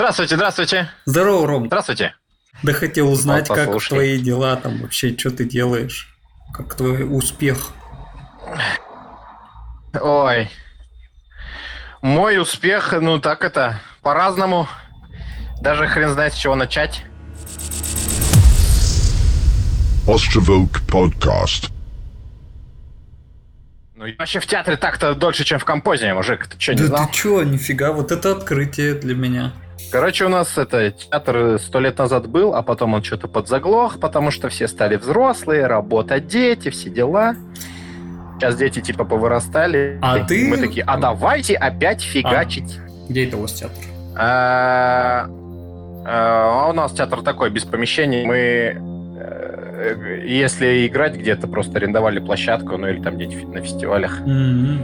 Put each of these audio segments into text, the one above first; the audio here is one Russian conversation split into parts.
Здравствуйте, здравствуйте. Здорово, Ром. Здравствуйте. Да хотел узнать, Вот, как твои дела там вообще, что ты делаешь? Как твой успех? Ой. Мой успех, ну так это, по-разному. Даже хрен знает, с чего начать. Ostrovok Podcast. Ну, я вообще в театре так-то дольше, чем в композе, мужик. Ты что, не да знал? ты чё, нифига, вот это открытие для меня. Короче, у нас это театр сто лет назад был, а потом он что-то подзаглох, потому что все стали взрослые, работа, дети, все дела. Сейчас дети типа повырастали. А И ты- Мы такие, а давайте опять фигачить. Где это у вас театр? А а у нас театр такой, без помещений. Мы, э, если играть где-то, просто арендовали площадку, ну или там где-нибудь на фестивалях. М-м,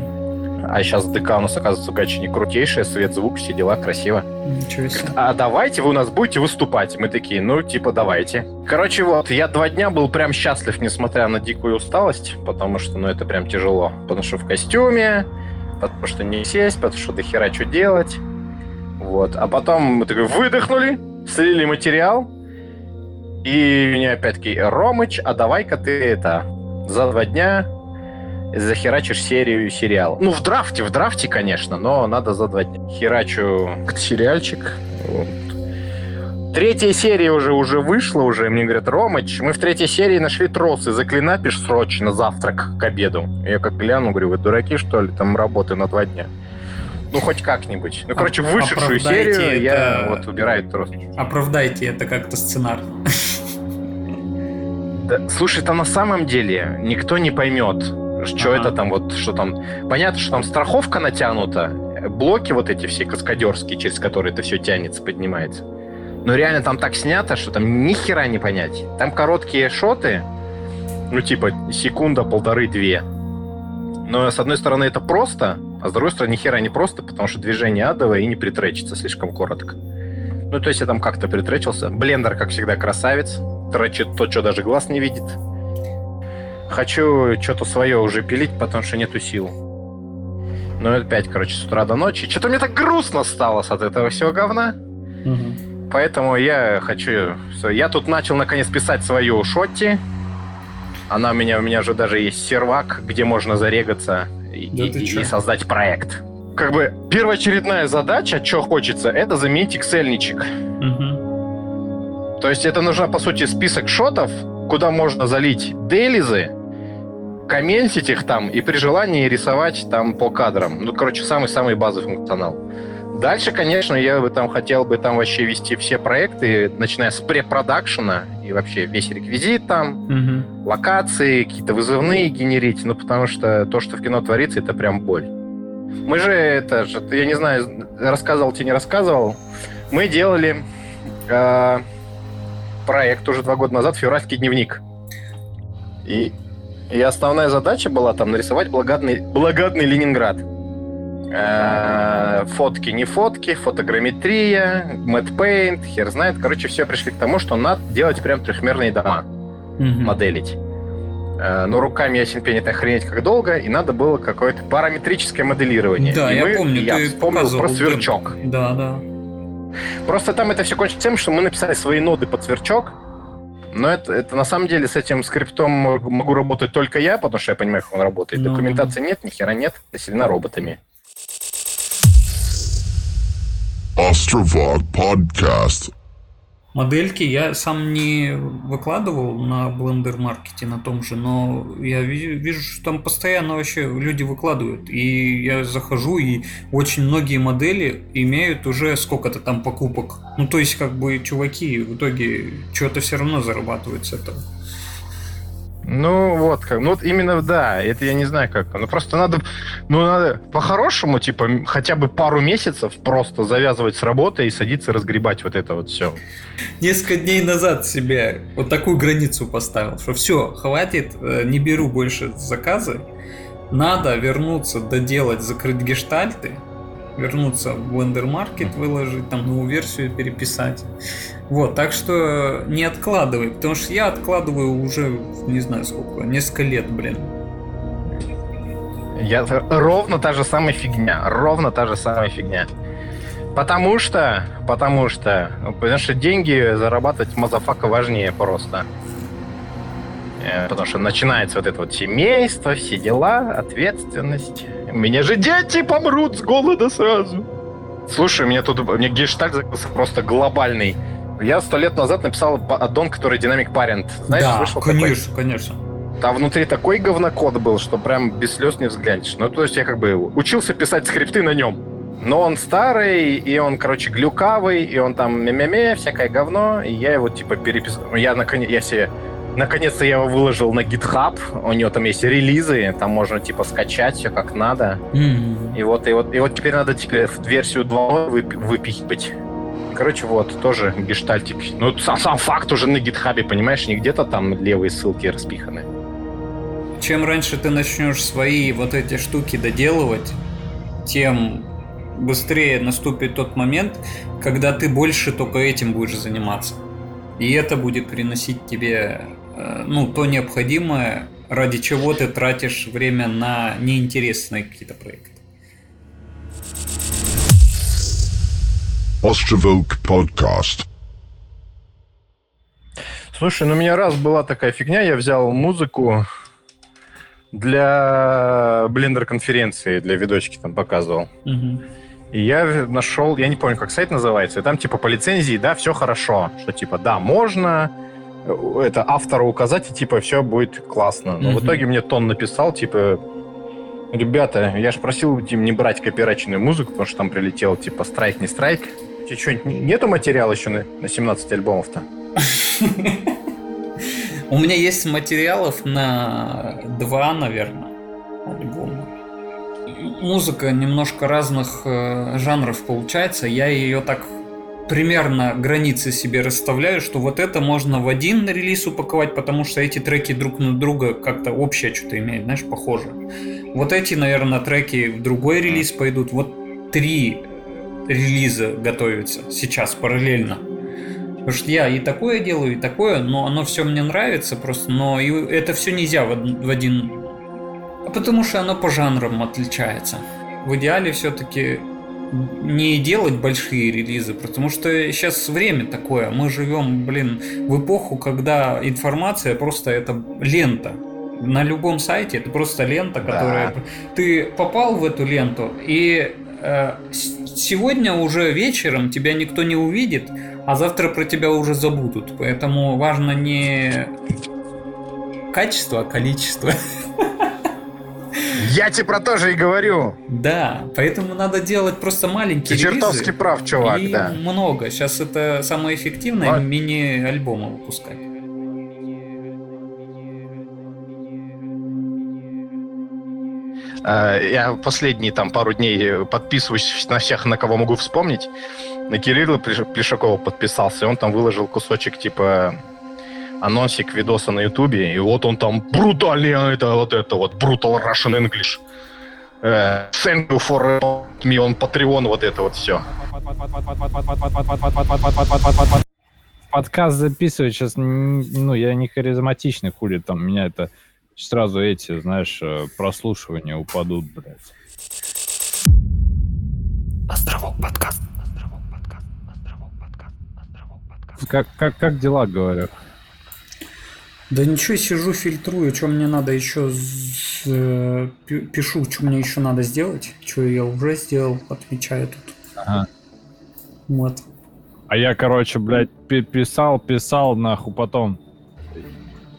А сейчас ДК у нас, оказывается, очень крутейшая, свет, звук, все дела, красиво. Ничего себе. А давайте вы у нас будете выступать. Мы такие, ну, типа, давайте. Короче, вот, я два дня был прям счастлив, несмотря на дикую усталость, потому что, ну, это прям тяжело. Потому что в костюме, потому что не сесть, потому что дохера что делать. Вот. А потом мы такой выдохнули, слили материал, и мне опять-таки, Ромыч, а давай-ка ты это, за два дня захерачишь серию сериал. Ну, в драфте, в драфте, конечно, но надо за два дня. Херачу сериальчик. Вот. Третья серия уже, уже вышла, уже мне говорят, Ромыч, мы в третьей серии нашли тросы, заклинапишь срочно завтрак к обеду. Я как гляну, говорю, вы дураки, что ли, там работы на два дня. Ну, хоть как-нибудь. Ну, короче, вышедшую оправдайте серию я это- вот убираю трос. Оправдайте это как-то сценарно. Да, слушай, там на самом деле никто не поймет, что Ага. это там вот, что там... Понятно, что там страховка натянута, блоки вот эти все каскадерские, через которые это все тянется, поднимается. Но реально там так снято, что там ни хера не понять. Там короткие шоты, ну типа секунда, полторы-две. Но с одной стороны это просто, а с другой стороны ни хера не просто, потому что движение адовое и не притречится слишком коротко. Ну, то есть я там как-то притречился. Блендер, как всегда, красавец. Тречит то, что даже глаз не видит. Хочу что-то свое уже пилить, потому что нету сил. Ну, опять, короче, с утра до ночи. Что-то мне так грустно стало от этого всего говна. Мгм. Поэтому я хочу... Я тут начал, наконец, писать свою Шотти. Она у меня... У меня уже даже есть сервак, где можно зарегаться и, Да и- и создать проект. Как бы первоочередная задача, что хочется, это заменить excel Мгм. То есть это нужно, по сути, список шотов, куда можно залить делизы, комментить их там и при желании рисовать там по кадрам. Ну, короче, самый-самый базовый функционал. Дальше, конечно, я бы там хотел бы там вообще вести все проекты, начиная с препродакшена и вообще весь реквизит там, Мгм. локации, какие-то вызывные генерить, ну, потому что то, что в кино творится, это прям боль. Мы же, это же, я не знаю, рассказывал тебе, не рассказывал, мы делали э, проект уже два года назад «Февральский дневник». И, и основная задача была там нарисовать благодатный, благодатный Ленинград. Э, фотки, не фотки, фотограмметрия, мэтт-пейнт, хер знает. Короче, все пришли к тому, что надо делать прям трехмерные дома моделить. Э, Но руками ясен пень это охренеть как долго, и надо было какое-то параметрическое моделирование. Да, И я мы- помню, я ты вспомнил показывал, про сверчок. Да, да. Просто там это все кончится тем, что мы написали свои ноды под сверчок, но это, это на самом деле с этим скриптом могу работать только я, потому что я понимаю, как он работает. Ну. Документации нет, ни хера нет, населена роботами. Ostrovok Podcast. Модельки я сам не выкладывал на Blender Market на том же, но я ви- вижу, что там постоянно вообще люди выкладывают. И я захожу, и очень многие модели имеют уже сколько-то там покупок. Ну, то есть, как бы, чуваки в итоге что-то все равно зарабатывают с этого. Ну, вот как. Ну, вот именно, да, это я не знаю как. Ну, просто надо, ну, надо по-хорошему, типа, хотя бы пару месяцев просто завязывать с работы и садиться разгребать вот это вот все. Несколько дней назад себе вот такую границу поставил, что все, хватит, э, не беру больше заказы, надо вернуться, доделать, закрыть гештальты, вернуться в Blender Market, выложить, там новую версию переписать. Вот, так что не откладывай, потому что я откладываю уже, не знаю сколько, несколько лет, блин. Я ровно та же самая фигня, ровно та же самая фигня. Потому что, потому что, потому что деньги зарабатывать motherfucker важнее просто. Э, Потому что начинается вот это вот семейство, все дела, ответственность. У меня же дети помрут с голода сразу. Слушай, у меня тут мне гештальт закрылся просто глобальный. Я сто лет назад написал аддон, который динамик парент. Знаешь, да, вышел такой? конечно, конечно. Там внутри такой говнокод был, что прям без слез не взглянешь. Ну, то есть я как бы учился писать скрипты на нем. Но он старый, и он, короче, глюкавый, и он там мя-мя-мя, всякое говно, и я его, типа, переписал. Я, наконец, я себе... Наконец-то я его выложил на GitHub, у него там есть релизы, там можно, типа, скачать все как надо. М. И вот, и вот, и вот теперь надо теперь в версию 2 выпи- выпихивать. Короче, вот, тоже гештальтик. Ну, сам, сам факт уже на гитхабе, понимаешь, не где-то там левые ссылки распиханы. Чем раньше ты начнешь свои вот эти штуки доделывать, тем быстрее наступит тот момент, когда ты больше только этим будешь заниматься. И это будет приносить тебе э, ну, то необходимое, ради чего ты тратишь время на неинтересные какие-то проекты. Ostrovoke Podcast. Слушай, ну у меня раз была такая фигня, я взял музыку для блендер-конференции, для видочки там показывал. И я нашел, я не помню, как сайт называется, и там типа по лицензии, да, все хорошо, что типа, да, можно э, это автора указать, и типа все будет классно. Но в Мгм. итоге мне Тон написал, типа, ребята, я же просил Тим не брать копирайченную музыку, потому что там прилетел типа страйк, не страйк. У тебя что, нету материала еще на, на 17 альбомов-то? У меня есть материалов на два, наверное, альбома. Музыка немножко разных э, жанров получается. Я ее так примерно границы себе расставляю, что вот это можно в один релиз упаковать, потому что эти треки друг на друга как-то общее что-то имеют, знаешь, похоже. Вот эти, наверное, треки в другой релиз пойдут. Вот три релиза готовятся сейчас параллельно. Потому что я и такое делаю, и такое, но оно все мне нравится просто, но и это все нельзя в, в один... А потому что оно по жанрам отличается. В идеале все-таки не делать большие релизы, потому что сейчас время такое. Мы живем, блин, в эпоху, когда информация просто это лента. На любом сайте это просто лента, Да. которая... Ты попал в эту ленту, и э, сегодня уже вечером тебя никто не увидит, а завтра про тебя уже забудут. Поэтому важно не качество, а количество. Я тебе про то же и говорю. Да, поэтому надо делать просто маленькие Ты чертовски прав, чувак, и да. много. Сейчас это самое эффективное Ладно. мини-альбомы выпускать. Я последние там пару дней подписываюсь на всех, на кого могу вспомнить. На Кирилла Плеш- Плешакова подписался, и он там выложил кусочек типа анонсик видоса на Ютубе, и вот он там брутальный, а это вот это вот, brutal Russian English. Э, Thank you for me on Patreon, вот это вот все. подкаст записывать сейчас, ну, я не харизматичный, хули там, меня это сразу эти, знаешь, э, прослушивания упадут, блядь. Островок подкаст. Островок подкаст. Островок подкаст. Островок подкаст. Как, как, как дела, говорю? Да ничего, сижу, фильтрую, что мне надо еще э, пишу, что мне еще надо сделать, что я уже сделал, отмечаю тут. Ага. Вот. А я, короче, блядь, пи- писал, писал, нахуй, потом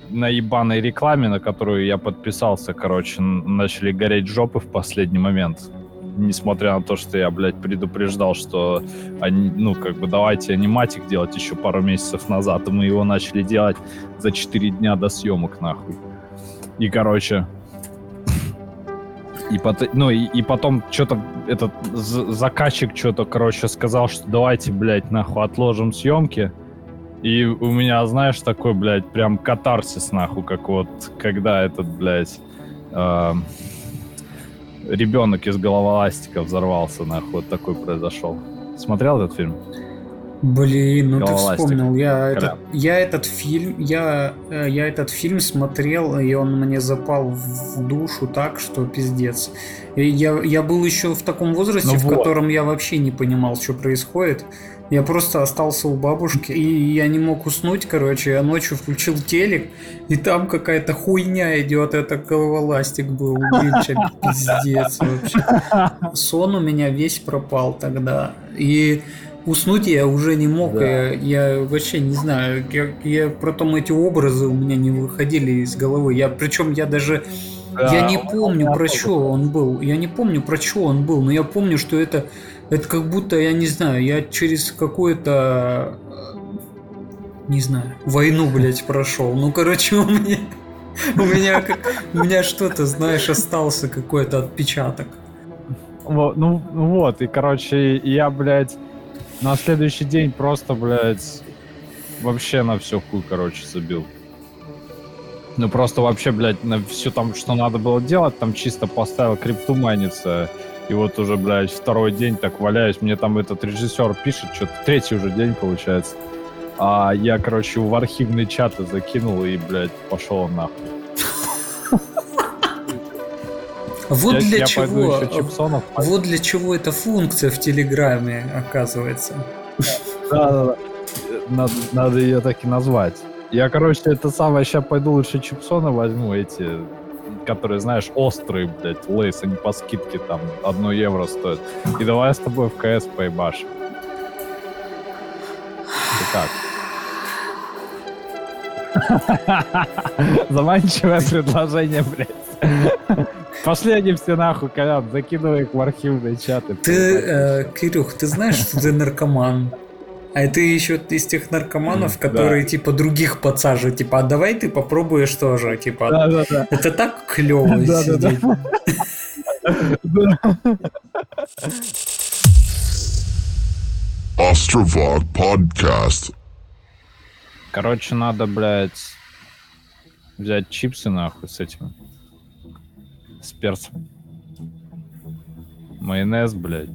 на ебаной рекламе, на которую я подписался, короче, начали гореть жопы в последний момент. Несмотря на то, что я, блядь, предупреждал, что они, ну, как бы, давайте аниматик делать еще пару месяцев назад, и мы его начали делать за 4 дня до съемок, нахуй. И, короче, и, пот- ну, и, и потом что-то этот заказчик что-то, короче, сказал, что давайте, блядь, нахуй отложим съемки. И у меня, знаешь, такой, блядь, прям катарсис, нахуй, как вот, когда этот, блядь, эм, ребенок из головоластика взорвался, нахуй, вот такой произошел. Смотрел этот фильм? Блин, ну ты вспомнил, я этот, Колян. я этот фильм, я, э, я этот фильм смотрел, и он мне запал в душу так, что пиздец. И я, я был еще в таком возрасте, Ну в вот. котором я вообще не понимал, что происходит. Я просто остался у бабушки, и я не мог уснуть, короче, я ночью включил телек, и там какая-то хуйня идет, это головоластик был, блин, пиздец вообще. Сон у меня весь пропал тогда, и уснуть я уже не мог, Да. я, я вообще не знаю, я, я потом эти образы у меня не выходили из головы, я причем я даже я Да, не он- помню, про что он был. Я не помню, про что он был, но я помню, что это, это как будто, я не знаю, я через какое-то, э, не знаю, войну, блядь, прошел. Ну, короче, у меня, у меня, у меня что-то, знаешь, остался какой-то отпечаток. Во- Ну ну вот, и, короче, я, блядь, на следующий день просто, блядь, вообще на все хуй, короче, забил. Ну просто вообще, блядь, на все там, что надо было делать, там чисто поставил крипту майниться. И вот уже, блядь, второй день так валяюсь. Мне там этот режиссер пишет, что-то третий уже день получается. А я, короче, в архивные чаты закинул и, блядь, пошел нахуй. Вот для чего, чипсонов вот для чего эта функция в Телеграме, оказывается. Да, да, да. Надо, надо ее так и назвать. Я, короче, это самое, сейчас пойду лучше чипсоны возьму, эти, которые, знаешь, острые, блядь, лейс, они по скидке там 1 евро стоят. И давай с тобой в КС поебашим. Как? Заманчивое предложение, блядь. Пошли они все нахуй, Колян, закидывай их в архивные чаты. Ты, э, Кирюх, ты знаешь, что ты наркоман? А ты еще из тех наркоманов, Да. которые типа других подсаживают, типа, а давай ты попробуешь тоже, типа, Да-да-да. это так клево Да-да-да. сидеть. Ostrovod Podcast. Короче, надо, блядь, взять чипсы нахуй с этим. С перцем. Майонез, блядь.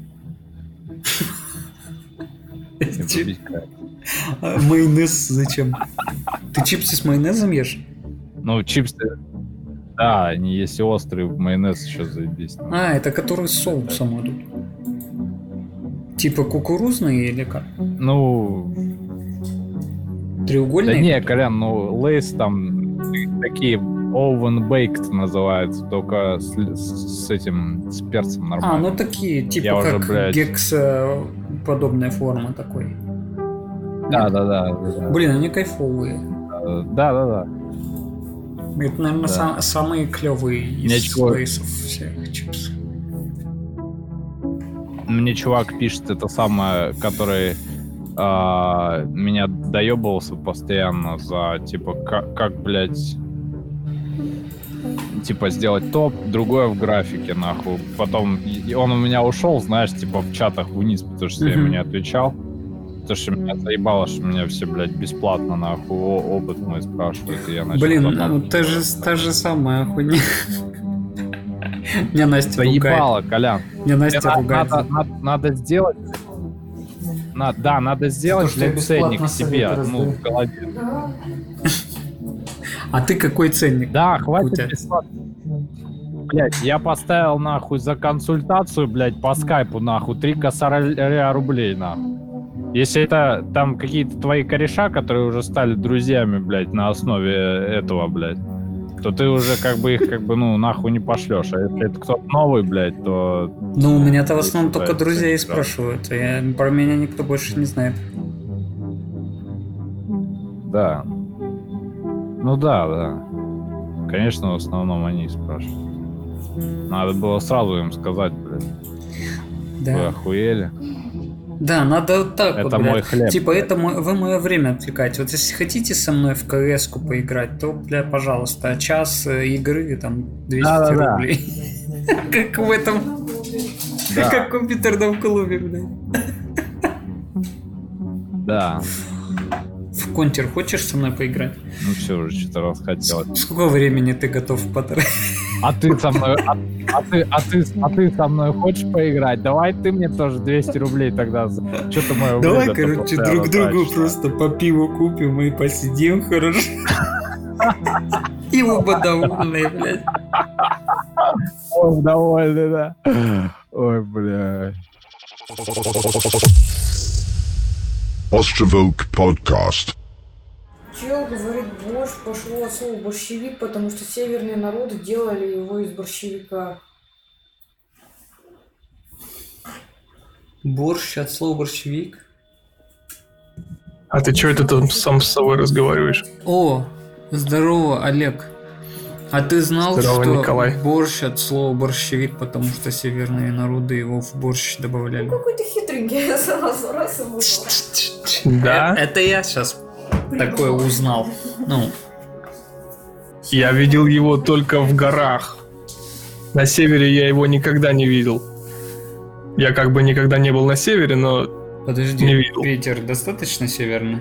Майонез зачем? Ты чипсы с майонезом ешь? Ну, чипсы... Да, они если острые, майонез еще заебись. А, это которые с соусом идут. Типа кукурузные или как? Ну, да Треугольные? не, Колян, ну, лейс там такие oven baked называются, только с, с- с этим, с перцем А, нормально. ну такие, типа Я уже, как блядь. гекс э, подобная форма такой. Да, да, да. да, Блин, они кайфовые. Да, да, да. Это, наверное, Да. самые клевые из лейсов всех чипсов. Мне чувак пишет это самое, который а, меня доебывался постоянно за типа как, как блядь, типа сделать топ, другое в графике нахуй. Потом и- он у меня ушел, знаешь, типа в чатах вниз, потому что я ему не отвечал. Потому что меня заебало, что меня все, блядь, бесплатно нахуй опыт мой спрашивают, и я начал Блин, ну, та же, та же самая хуйня. Мне Настя ругает. Заебало, Колян. Мне Настя ругает. надо, сделать. На- да, надо сделать что я блядь, ценник себе, ну, в голове. А ты какой ценник? Да, хватит бесплатно. Блять, я поставил нахуй за консультацию, блядь, по скайпу нахуй, три косаря рублей нахуй. Если это там какие-то твои кореша, которые уже стали друзьями, блядь, на основе этого, блядь, то ты уже как бы их как бы, ну, нахуй не пошлешь. А если это кто-то новый, блядь, то Ну, у меня-то в основном только да. спрашивают. Я, про меня никто больше не знает. Да. Ну да, да. Конечно, в основном они спрашивают. Надо было сразу им сказать, блядь, вы Да. охуели? Да, надо вот так Это вот, блядь. мой хлеб. Типа, это мой- вы мое время отвлекаете. Вот если хотите со мной в кс поиграть, то, бля, пожалуйста, час э, игры, там, 200 Да-да-да. рублей. Как в этом, Да. как в компьютерном клубе, блядь. Да. В контер хочешь со мной поиграть? Ну все, уже что-то раз хотел. С- Сколько времени ты готов потратить? А ты со мной, а, а ты, а ты, а ты со мной хочешь поиграть? Давай ты мне тоже 200 рублей тогда. Что-то мое Давай, короче, друг другу просто по пиву купим и посидим, хорошо? И оба довольные, блядь. Ой, довольный, да. Ой, бля. Ostrovok Podcast. Чел говорит, борщ пошло от слова борщевик, потому что северные народы делали его из борщевика. Борщ от слова борщевик. А ты что это там сам с собой разговариваешь? О, здорово, Олег. А ты знал, Здорово, что Николай. борщ от слова борщевик, потому что северные народы его в борщ добавляли? Какой ты хитренький, сразу раз и выдал. Да, Э, Это я сейчас такое узнал. Ну, я видел его только в горах. На севере я его никогда не видел. Я как бы никогда не был на севере, но подожди, Не видел. Питер достаточно северный?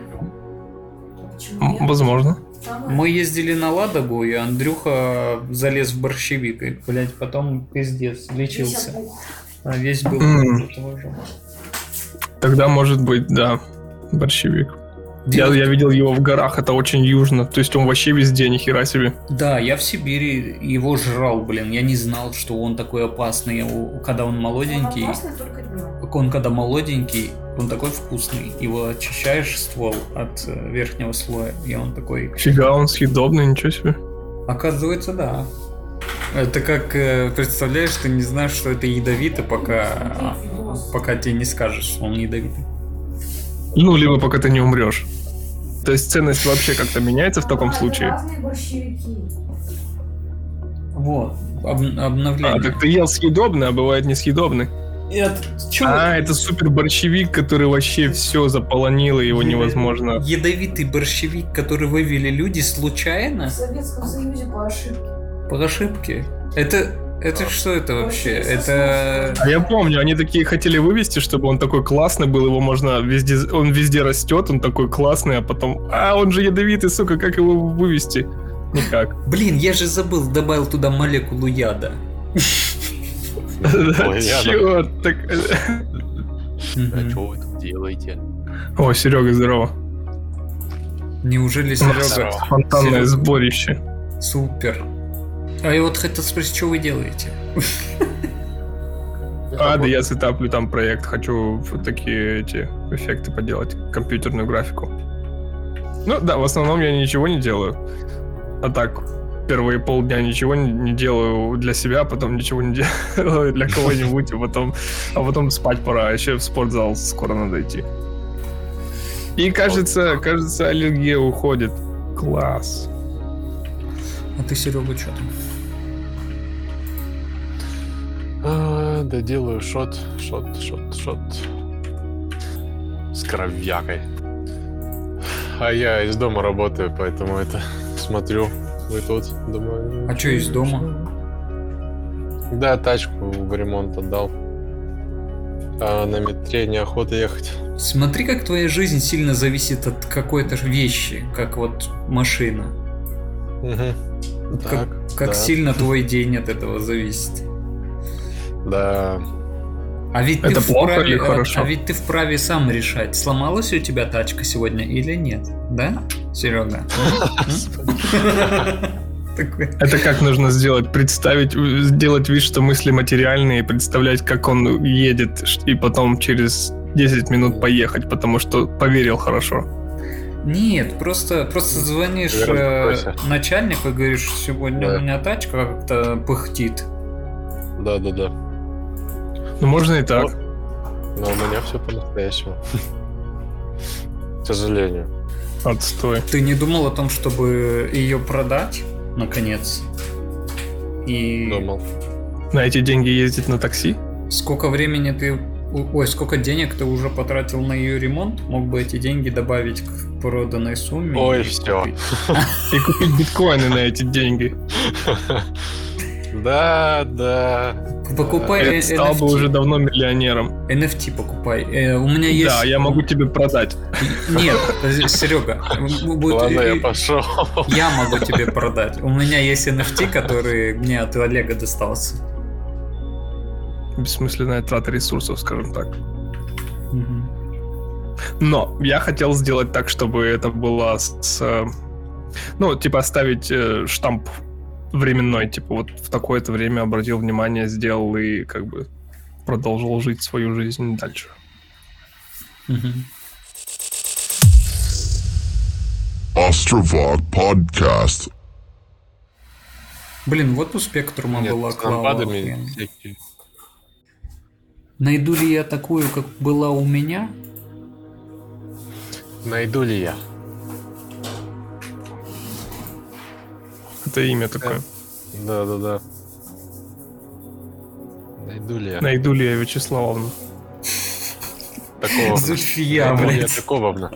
Возможно. Самое- Мы ездили на Ладогу, и Андрюха залез в борщевик, и, блядь, потом пиздец, лечился. А весь был же. Тогда может быть, да, борщевик. Я, я видел его в горах, это очень южно. То есть он вообще везде, ни хера себе. Да, я в Сибири его жрал, блин. Я не знал, что он такой опасный, когда он Он молоденький. опасный только днем. Он когда молоденький, он такой вкусный. Его очищаешь ствол от э, верхнего слоя, и он такой... Фига, он съедобный, ничего себе. Оказывается, да. Это как, э, представляешь, ты не знаешь, что это ядовито, пока, а, пока тебе не скажешь, что он ядовитый. Ну, либо пока ты не умрешь. То есть ценность вообще как-то меняется в таком А, случае. Вот, об- А, обновление. так ты ел съедобный, а бывает несъедобный. Это, чё? А, это супер борщевик, который вообще все заполонил, и его невозможно. Ядовитый борщевик, который вывели люди В случайно, Советском Союзе по ошибке. по ошибке. Это, это что это вообще? Это... А я помню, они такие хотели вывести, чтобы он такой классный был, его можно везде, он везде растет, он такой классный, а потом, а он же ядовитый, сука, как его вывести? Никак. Блин, я же забыл, добавил туда молекулу яда. Черт, так... А что вы тут делаете? О, Серега, здорово. Неужели Серега? Спонтанное Серега. сборище. Супер. А я вот хотел спросить, что вы делаете? А, да я сетаплю там проект, хочу вот такие эти эффекты поделать, компьютерную графику. Ну да, в основном я ничего не делаю. А так, первые полдня ничего не, не делаю для себя, потом ничего не делаю для кого-нибудь, а потом, а потом спать пора, а еще в спортзал скоро надо идти. И кажется, кажется, аллергия уходит. Класс. А ты, Серега, что там? А, да делаю шот, шот, шот, шот. С кровякой. А я из дома работаю, поэтому это смотрю. Вы тут, думаю... А что из дома? Да, тачку в ремонт отдал. А на метре неохота ехать. Смотри, как твоя жизнь сильно зависит от какой-то вещи, как вот машина. Мгм. Как, Так, как да. сильно твой день от этого зависит. Да. А ведь Это ты плохо вправе, или а- хорошо? А, ведь ты вправе сам решать, сломалась у тебя тачка сегодня или нет, да, Серега? Это как нужно сделать? Представить, э, сделать вид, что мысли материальные, представлять, как он едет, и потом через 10 минут поехать, потому что поверил хорошо. Нет, просто, просто звонишь э, начальнику и говоришь, сегодня Да. у меня тачка как-то пыхтит. Да, да, да. Ну, можно и так. Но у меня все по-настоящему. К сожалению. Отстой. Ты не думал о том, чтобы ее продать, наконец? И Думал. На эти деньги ездить на такси? сколько времени ты... Ой, сколько денег ты уже потратил на ее ремонт? Мог бы эти деньги добавить к проданной сумме? Ой, и все. купить. И купить биткоины на эти деньги. Да, да. Покупай Я э, стал бы NFT. уже давно миллионером. NFT покупай. Э, у меня есть... Да, я могу тебе продать. Нет, Серега, будет... Ладно, э, я пошел. Я могу тебе продать. У меня есть NFT, который мне от Олега достался. Бессмысленная трата ресурсов, скажем так. Но я хотел сделать так, чтобы это было с... с, ну, типа оставить э, штамп временной, типа вот в такое-то время обратил внимание, сделал и как бы продолжил жить свою жизнь дальше. Astrovog Podcast. Блин, вот у Спектрума Нет, была клава. Найду ли я такую, как была у меня? Найду ли я? Это имя такое. Да-да-да. Найду ли я? Найду ли я Вячеславовну? Такого. Зульфия, Найду ли я блядь. такого?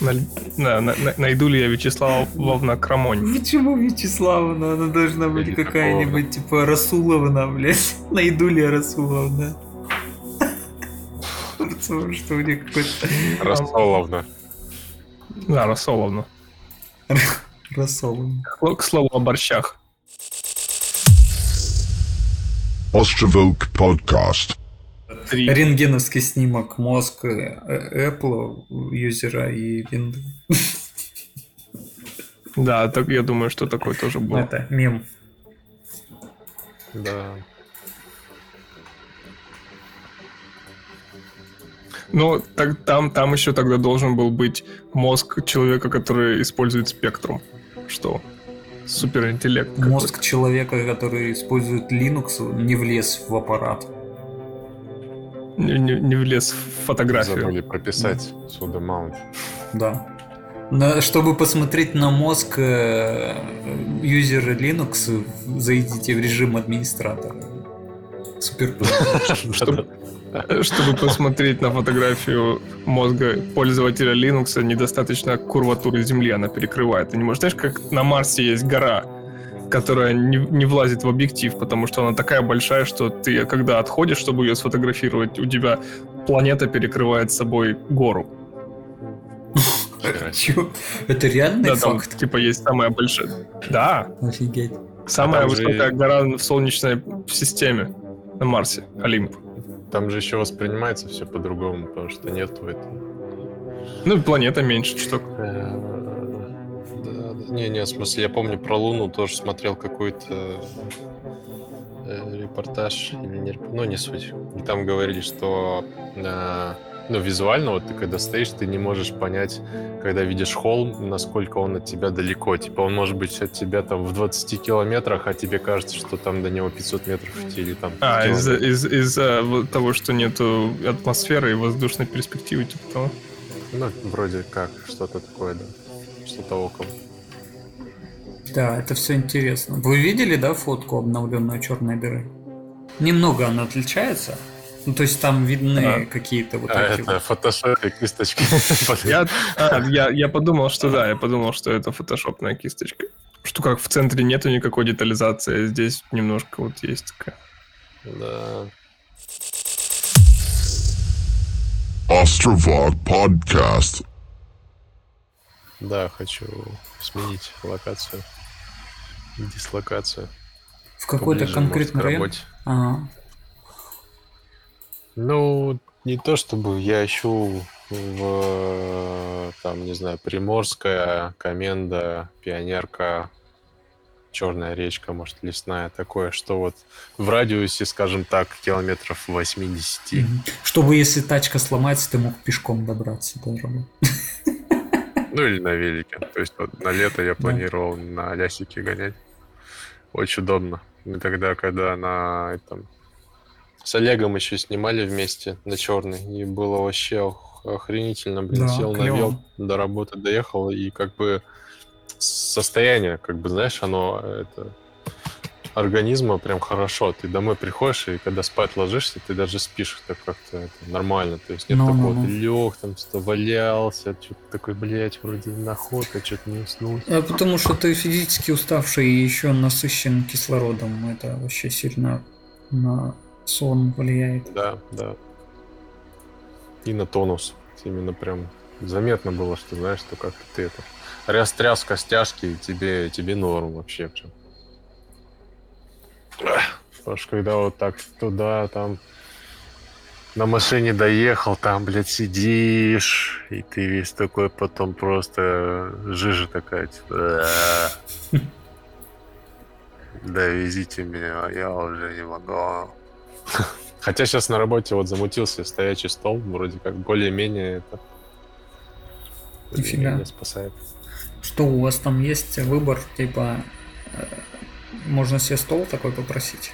На- на- на- на- найду ли я Вячеславовна Крамонь? Почему Вячеславовна? Она должна быть какая-нибудь типа Расуловна, блядь. Найду ли я Расуловна? Потому что у них какой-то Рассоловна. Да. Расуловна. К к слову о борщах. Podcast. Три. Рентгеновский снимок мозг э, Apple, юзера и Windows. Да, так я думаю, что такое тоже было. Это мем. Да. Ну, так, там, там еще тогда должен был быть мозг человека, который использует спектрум. Что? Суперинтеллект. какой-то. Мозг человека, который использует Linux, не влез в аппарат. Не, не- не влез в фотографию. Забыли прописать сюда маунт. Да. На- чтобы посмотреть на мозг э, юзера Linux, зайдите в режим администратора. Супер. Чтобы, посмотреть на фотографию мозга пользователя Linux, недостаточно курватуры Земли она перекрывает. Ты не можешь, знаешь, как на Марсе есть гора, которая не, не влазит в объектив, потому что она такая большая, что ты, когда отходишь, чтобы ее сфотографировать, у тебя планета перекрывает собой гору. Это реальный Да, там, факт? типа, есть самая большая... Да, Офигеть. самая А там же- высокая гора в Солнечной системе на Марсе, Олимп. Там же еще воспринимается все по-другому, потому что нету этого. Ну, и планета меньше, что Э, да, да. Не, не, в смысле, я помню про Луну тоже смотрел какой-то э, репортаж, или не, ну не суть. И там говорили, что э, ну, визуально, вот ты когда стоишь, ты не можешь понять, когда видишь холм, насколько он от тебя далеко. Типа он может быть от тебя там в 20 километрах, а тебе кажется, что там до него 500 метров идти или там... А, из-за из, вот того, что нету атмосферы и воздушной перспективы, типа того. Ну, вроде как, что-то такое, да. Что-то около. Да, это все интересно. Вы видели, да, фотку обновленную черной дыры? Немного она отличается. Ну, то есть там видны Ага. какие-то вот А, эти это вот- фотошоп и кисточки. Я, а, я, я подумал, что да, я подумал, что это фотошопная кисточка. Что как в центре нету никакой детализации, а здесь немножко вот есть такая. Да. Astrovog Podcast. Да, хочу сменить локацию. Дислокацию. в какой-то конкретный район. Ага. Ну, не то чтобы я ищу в, там, не знаю, Приморская, Коменда, Пионерка, Черная речка, может, лесная, такое, что вот в радиусе, скажем так, километров 80. Мгм. Чтобы если тачка сломается, ты мог пешком добраться до работы. Ну или на велике. То есть вот на лето я планировал на лясике гонять. Очень удобно. И тогда, когда на этом... С Олегом еще снимали вместе на черный. И было вообще ох- охренительно, блин. Да, Сел на клёво. вел, до работы доехал. И как бы состояние, как бы, знаешь, оно это организма прям хорошо. Ты домой приходишь, и когда спать ложишься, ты даже спишь так как-то нормально. То есть нет Ну, ну, такого, ну. ты лег, там что валялся, что-то такой, блядь, вроде находка, что-то не уснул. А потому что ты физически уставший и еще насыщен кислородом. Это вообще сильно на сон влияет. Да, да. И на тонус. Именно прям заметно было, что знаешь, что как-то ты это растряс костяшки, и тебе, тебе норм вообще прям. Потому что когда вот так туда, там на машине доехал, там, блядь, сидишь, и ты весь такой потом просто жижа такая, типа, «А, да везите меня, а я уже не могу. Хотя сейчас на работе вот замутился стоячий стол, вроде как более-менее это Нифига. спасает. Что у вас там есть выбор, типа, э, можно себе стол такой попросить?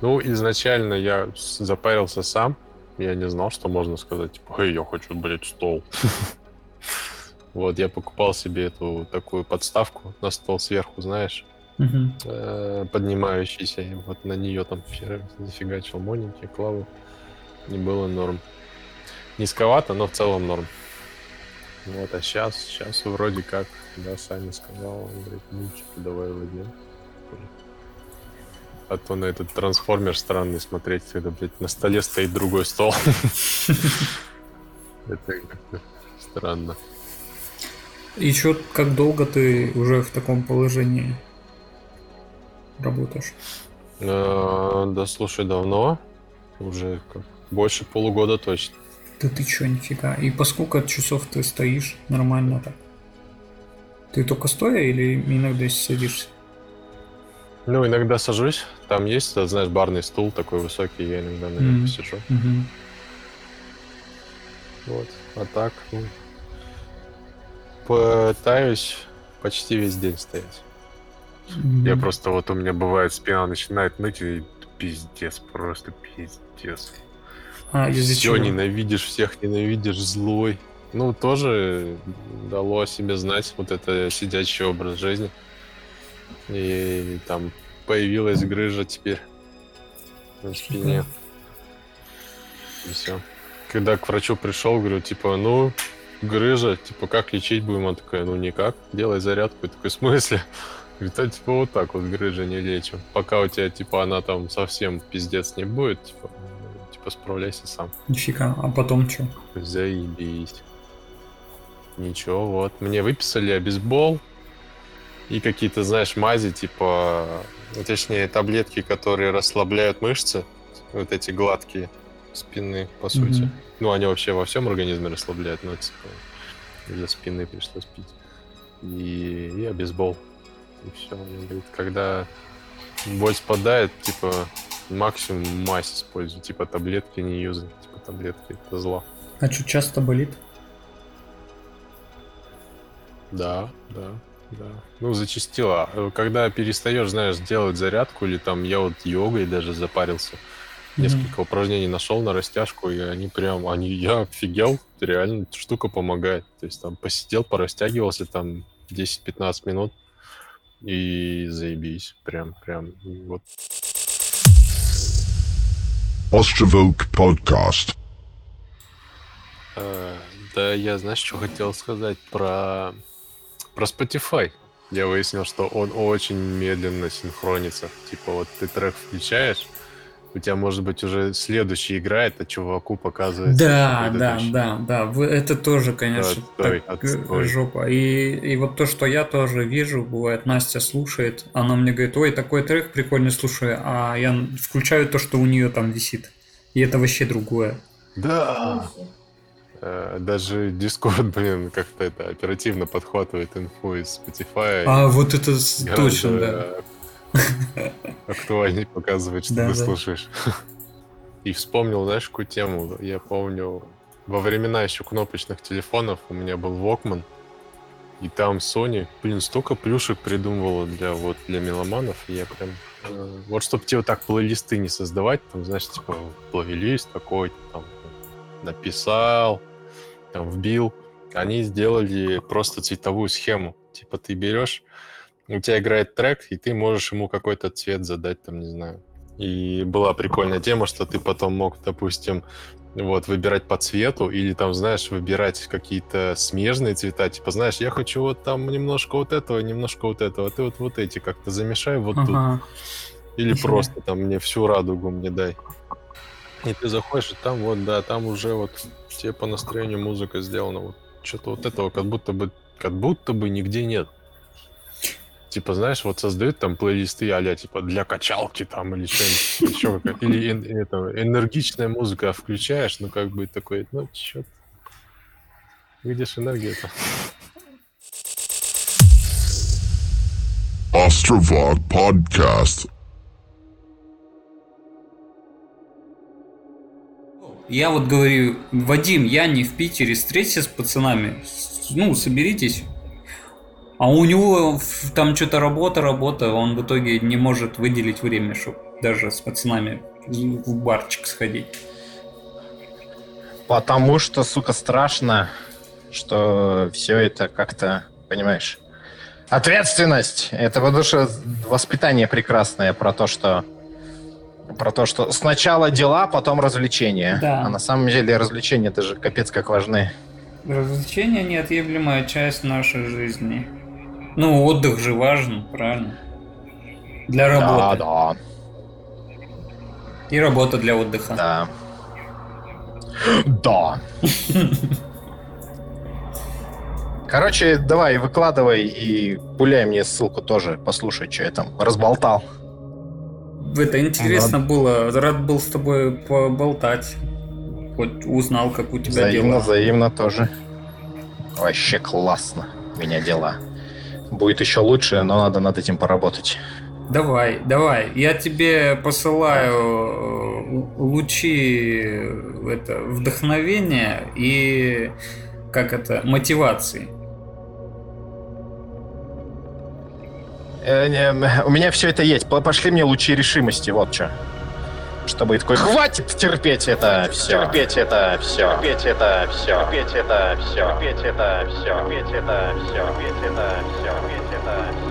Ну, изначально я запарился сам. Я не знал, что можно сказать, типа, «Эй, я хочу, блядь, стол. Вот, я покупал себе эту такую подставку на стол сверху, знаешь, Э, поднимающийся. И вот на нее там фи- зафигачил моненький, клаву. Не было норм. Низковато, но в целом норм. Вот, а сейчас, сейчас вроде как, да, Саня сказал, он говорит, ну, типа, давай возьмем. А то на этот трансформер странный смотреть, когда, блядь, на столе стоит другой стол. Это как-то странно. Еще как долго ты уже в таком положении работаешь? Э, Да, слушай, давно. Уже больше полугода точно. Да ты чё, нифига. И по сколько часов ты стоишь нормально так? Ты только стоя или иногда садишься? Ну, иногда сажусь. Там есть, да, знаешь, барный стул такой высокий, я иногда на нем Мгм. посижу. Мгм. Вот. А так, ну, пытаюсь почти весь день стоять. Я просто вот у меня бывает спина начинает ныть и пиздец, просто пиздец. А, Все чего? ненавидишь, всех ненавидишь, злой. Ну, тоже дало о себе знать вот это сидячий образ жизни. И там появилась грыжа теперь на спине. И все. Когда к врачу пришел, говорю, типа, ну, грыжа, типа, как лечить будем? Он такой, ну, никак, делай зарядку. Я такой, в смысле? Говорит, а типа вот так вот грыжа не лечим. Пока у тебя, типа, она там совсем пиздец не будет, типа, типа, справляйся сам. Нифига. А потом что? Заебись. Ничего, вот. Мне выписали обезбол и какие-то, знаешь, мази, типа, ну, точнее, таблетки, которые расслабляют мышцы, вот эти гладкие спины, по сути. Мгм. Ну, они вообще во всем организме расслабляют, но типа для спины пришлось пить. И, и обезбол. И все. говорит, когда боль спадает, типа, максимум мазь используй, типа таблетки не юзай, типа таблетки это зло. А что, часто болит? Да, да, да. Ну, зачастила. Э, Когда перестаешь, знаешь, делать зарядку, или там я вот йогой даже запарился, несколько упражнений нашел на растяжку, и они прям, они, я офигел, реально штука помогает. То есть там посидел, порастягивался там 10-15 минут, и заебись. Прям, прям, вот Ostrovok Podcast. Э, Да, я, знаешь, что хотел сказать про, про Spotify. Я выяснил, что он очень медленно синхронится. Типа вот ты трек включаешь, у тебя, может быть, уже следующий играет, а чуваку показывается. Да, да, да, да. Это тоже, конечно, Отстой, так, э, отстой. жопа. И, и вот то, что я тоже вижу, бывает, Настя слушает, она мне говорит, ой, такой трек прикольный, слушай, а я включаю то, что у нее там висит. И это вообще другое. Да. Э, Даже Discord, блин, как-то это оперативно подхватывает инфу из Spotify. А вот это точно, да. Актуальней показывает, что Да, ты да. слушаешь. И вспомнил, знаешь, какую тему. Я помню, во времена еще кнопочных телефонов у меня был Walkman. И там Sony, блин, столько плюшек придумывала для вот для меломанов. И я прям... э, вот чтобы тебе вот так плейлисты не создавать, там, знаешь, типа плейлист такой, там, написал, там, вбил. Они сделали просто цветовую схему. Типа ты берешь, у тебя играет трек, и ты можешь ему какой-то цвет задать, там, не знаю. И была прикольная тема, что ты потом мог, допустим, вот, выбирать по цвету, или там, знаешь, выбирать какие-то смежные цвета, типа, знаешь, я хочу вот там немножко вот этого, немножко вот этого, а ты вот вот эти как-то замешай вот тут. Ага. Или Нифига. просто там мне всю радугу мне дай. И ты заходишь, и там вот, да, там уже вот тебе по настроению музыка сделана. Вот что-то вот этого как будто бы, как будто бы нигде нет. Типа, знаешь, вот создают там плейлисты а типа для качалки там или что-нибудь еще Или это, энергичная музыка включаешь, ну как бы такой, ну чё Где ж энергия-то? Ostrovok Podcast. Я вот говорю, Вадим, я не в Питере, встреться с пацанами, ну, соберитесь. А у него там что-то работа, работа, он в итоге не может выделить время, чтобы даже с пацанами в барчик сходить. Потому что, сука, страшно, что все это как-то, понимаешь, ответственность. Это потому что воспитание прекрасное про то, что про то, что сначала дела, потом развлечения. Да. А на самом деле развлечения это же капец как важны. Развлечение неотъемлемая часть нашей жизни. Ну, отдых же важен, правильно? Для работы. Да, И работа для отдыха. да, да. Да. Короче, давай, выкладывай и пуляй мне ссылку тоже, послушай, что я там разболтал. Это интересно было. Рад был с тобой поболтать. Хоть узнал, как у тебя Взаимно, дела. взаимно тоже. Вообще классно. У меня дела. Будет еще лучше, но надо над этим поработать. Давай, давай. Я тебе посылаю э, лучи э, это, вдохновения и как это мотивации. Э, У меня все это есть. Пошли мне лучи решимости, вот что. Чтобы такой, хватит терпеть это все. Терпеть это все. Терпеть это все. Терпеть это все. Терпеть это все. Терпеть это все. Терпеть это все. Терпеть это все.